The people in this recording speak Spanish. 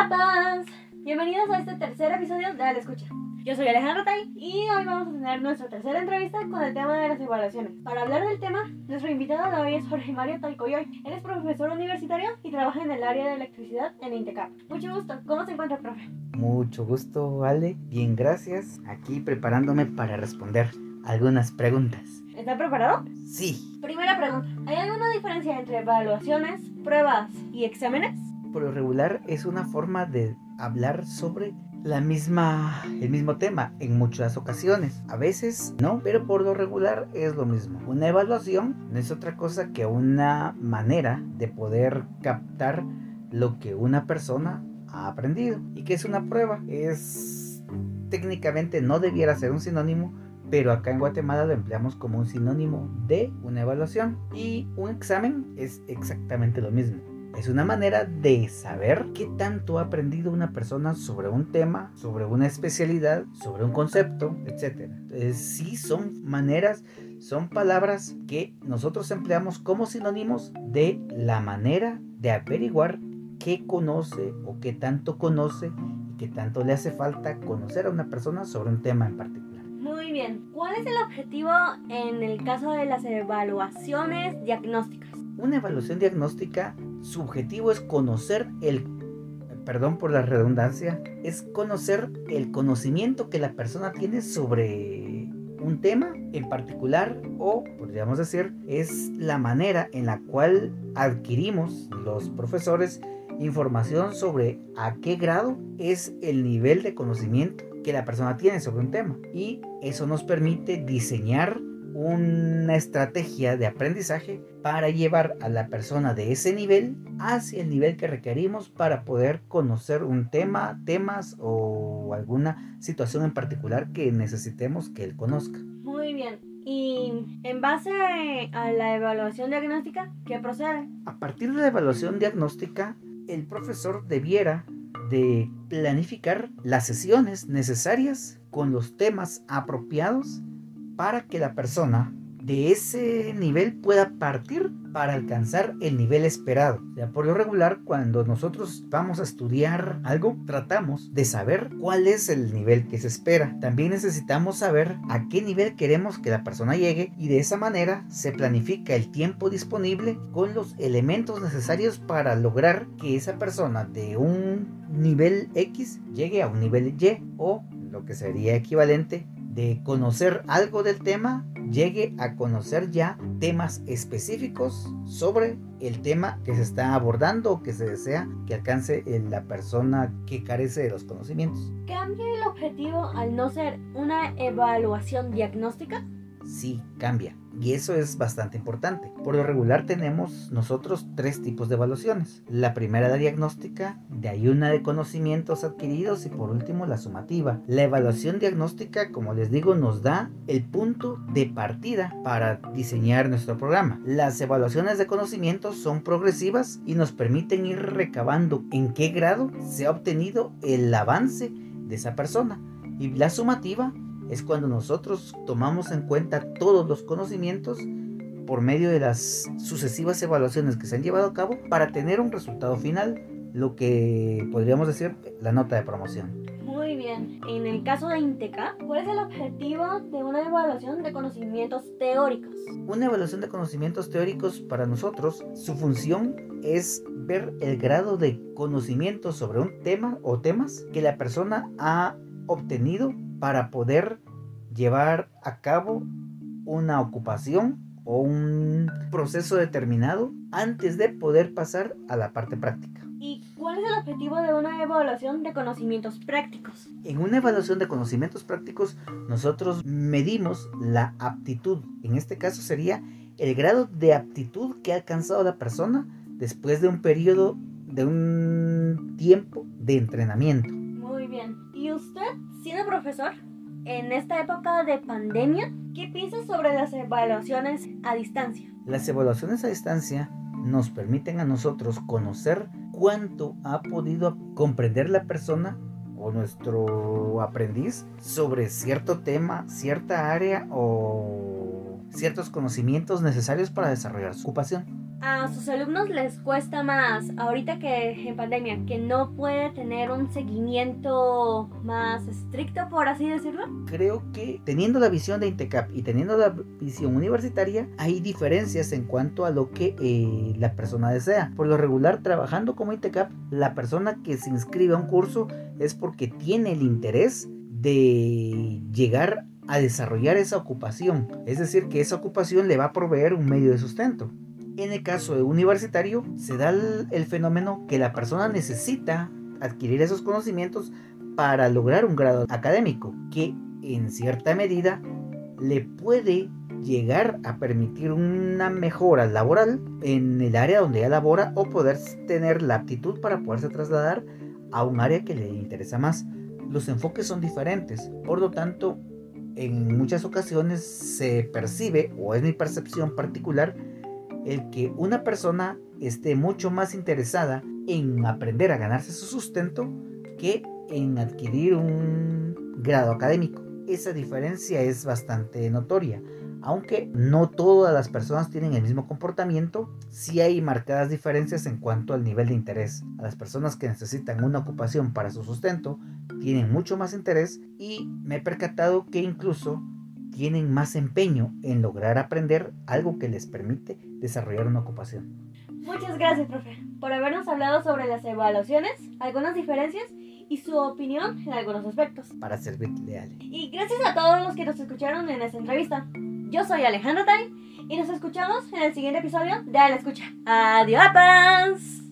Chiapas. Bienvenidos a este tercer episodio de A la Escucha. Yo soy Alejandro Tay y hoy vamos a tener nuestra tercera entrevista con el tema de las evaluaciones. Para hablar del tema, nuestro invitado de hoy es Jorge Mario Talcoyoy. Él es profesor universitario y trabaja en el área de electricidad en Intecap. Mucho gusto. ¿Cómo se encuentra, profe? Mucho gusto, Ale. Bien, gracias. Aquí preparándome para responder algunas preguntas. ¿Está preparado? Sí. Primera pregunta. ¿Hay alguna diferencia entre evaluaciones, pruebas y exámenes? Por lo regular es una forma de hablar sobre la misma, el mismo tema en muchas ocasiones. A veces no, pero por lo regular es lo mismo. Una evaluación no es otra cosa que una manera de poder captar lo que una persona ha aprendido. ¿Y que es una prueba? Es técnicamente no debiera ser un sinónimo, pero acá en Guatemala lo empleamos como un sinónimo de una evaluación. Y un examen es exactamente lo mismo. Es una manera de saber qué tanto ha aprendido una persona sobre un tema, sobre una especialidad, sobre un concepto, etc. Entonces, sí son maneras, son palabras que nosotros empleamos como sinónimos de la manera de averiguar qué conoce o qué tanto conoce y qué tanto le hace falta conocer a una persona sobre un tema en particular. Muy bien. ¿Cuál es el objetivo en el caso de las evaluaciones diagnósticas? Una evaluación diagnóstica, su objetivo es conocer el, perdón por la redundancia, es conocer el conocimiento que la persona tiene sobre un tema en particular o, podríamos decir, es la manera en la cual adquirimos los profesores información sobre a qué grado es el nivel de conocimiento que la persona tiene sobre un tema. Y eso nos permite diseñar una estrategia de aprendizaje para llevar a la persona de ese nivel hacia el nivel que requerimos para poder conocer un tema, temas o alguna situación en particular que necesitemos que él conozca. Muy bien. Y en base a la evaluación diagnóstica, ¿qué procede? A partir de la evaluación diagnóstica, el profesor debiera de planificar las sesiones necesarias con los temas apropiados para que la persona de ese nivel pueda partir para alcanzar el nivel esperado. Ya por lo regular, cuando nosotros vamos a estudiar algo, tratamos de saber cuál es el nivel que se espera. También necesitamos saber a qué nivel queremos que la persona llegue y de esa manera se planifica el tiempo disponible con los elementos necesarios para lograr que esa persona de un nivel X llegue a un nivel Y o lo que sería equivalente conocer algo del tema llegue a conocer ya temas específicos sobre el tema que se está abordando o que se desea que alcance la persona que carece de los conocimientos. ¿Cambia el objetivo al no ser una evaluación diagnóstica? Sí, cambia. Y eso es bastante importante. Por lo regular tenemos nosotros tres tipos de evaluaciones. La primera la diagnóstica, de ahí una de conocimientos adquiridos y por último la sumativa. La evaluación diagnóstica, como les digo, nos da el punto de partida para diseñar nuestro programa. Las evaluaciones de conocimientos son progresivas y nos permiten ir recabando en qué grado se ha obtenido el avance de esa persona. Y la sumativa es cuando nosotros tomamos en cuenta todos los conocimientos por medio de las sucesivas evaluaciones que se han llevado a cabo para tener un resultado final, lo que podríamos decir la nota de promoción. Muy bien. En el caso de INTECA, ¿cuál es el objetivo de una evaluación de conocimientos teóricos? Una evaluación de conocimientos teóricos para nosotros, su función es ver el grado de conocimiento sobre un tema o temas que la persona ha obtenido para poder llevar a cabo una ocupación o un proceso determinado antes de poder pasar a la parte práctica. ¿Y cuál es el objetivo de una evaluación de conocimientos prácticos? En una evaluación de conocimientos prácticos nosotros medimos la aptitud. En este caso sería el grado de aptitud que ha alcanzado la persona después de un periodo de un tiempo de entrenamiento. Muy bien. ¿Y usted, siendo profesor, en esta época de pandemia, qué piensa sobre las evaluaciones a distancia? Las evaluaciones a distancia nos permiten a nosotros conocer cuánto ha podido comprender la persona o nuestro aprendiz sobre cierto tema, cierta área o ciertos conocimientos necesarios para desarrollar su ocupación. A sus alumnos les cuesta más ahorita que en pandemia, que no puede tener un seguimiento más estricto, por así decirlo? Creo que teniendo la visión de Intecap y teniendo la visión universitaria, hay diferencias en cuanto a lo que eh, la persona desea. Por lo regular, trabajando como Intecap, la persona que se inscribe a un curso es porque tiene el interés de llegar a desarrollar esa ocupación. Es decir, que esa ocupación le va a proveer un medio de sustento. En el caso de universitario, se da el, fenómeno que la persona necesita adquirir esos conocimientos para lograr un grado académico, que en cierta medida le puede llegar a permitir una mejora laboral en el área donde ella labora o poder tener la aptitud para poderse trasladar a un área que le interesa más. Los enfoques son diferentes, por lo tanto, en muchas ocasiones se percibe, o es mi percepción particular, el que una persona esté mucho más interesada en aprender a ganarse su sustento que en adquirir un grado académico. Esa diferencia es bastante notoria. Aunque no todas las personas tienen el mismo comportamiento, sí hay marcadas diferencias en cuanto al nivel de interés. A las personas que necesitan una ocupación para su sustento tienen mucho más interés y me he percatado que incluso tienen más empeño en lograr aprender algo que les permite desarrollar una ocupación. Muchas gracias, profe, por habernos hablado sobre las evaluaciones, algunas diferencias y su opinión en algunos aspectos. Para servirle, Ale. Y gracias a todos los que nos escucharon en esta entrevista. Yo soy Alejandro Tai y nos escuchamos en el siguiente episodio de A la Escucha. ¡Adiós!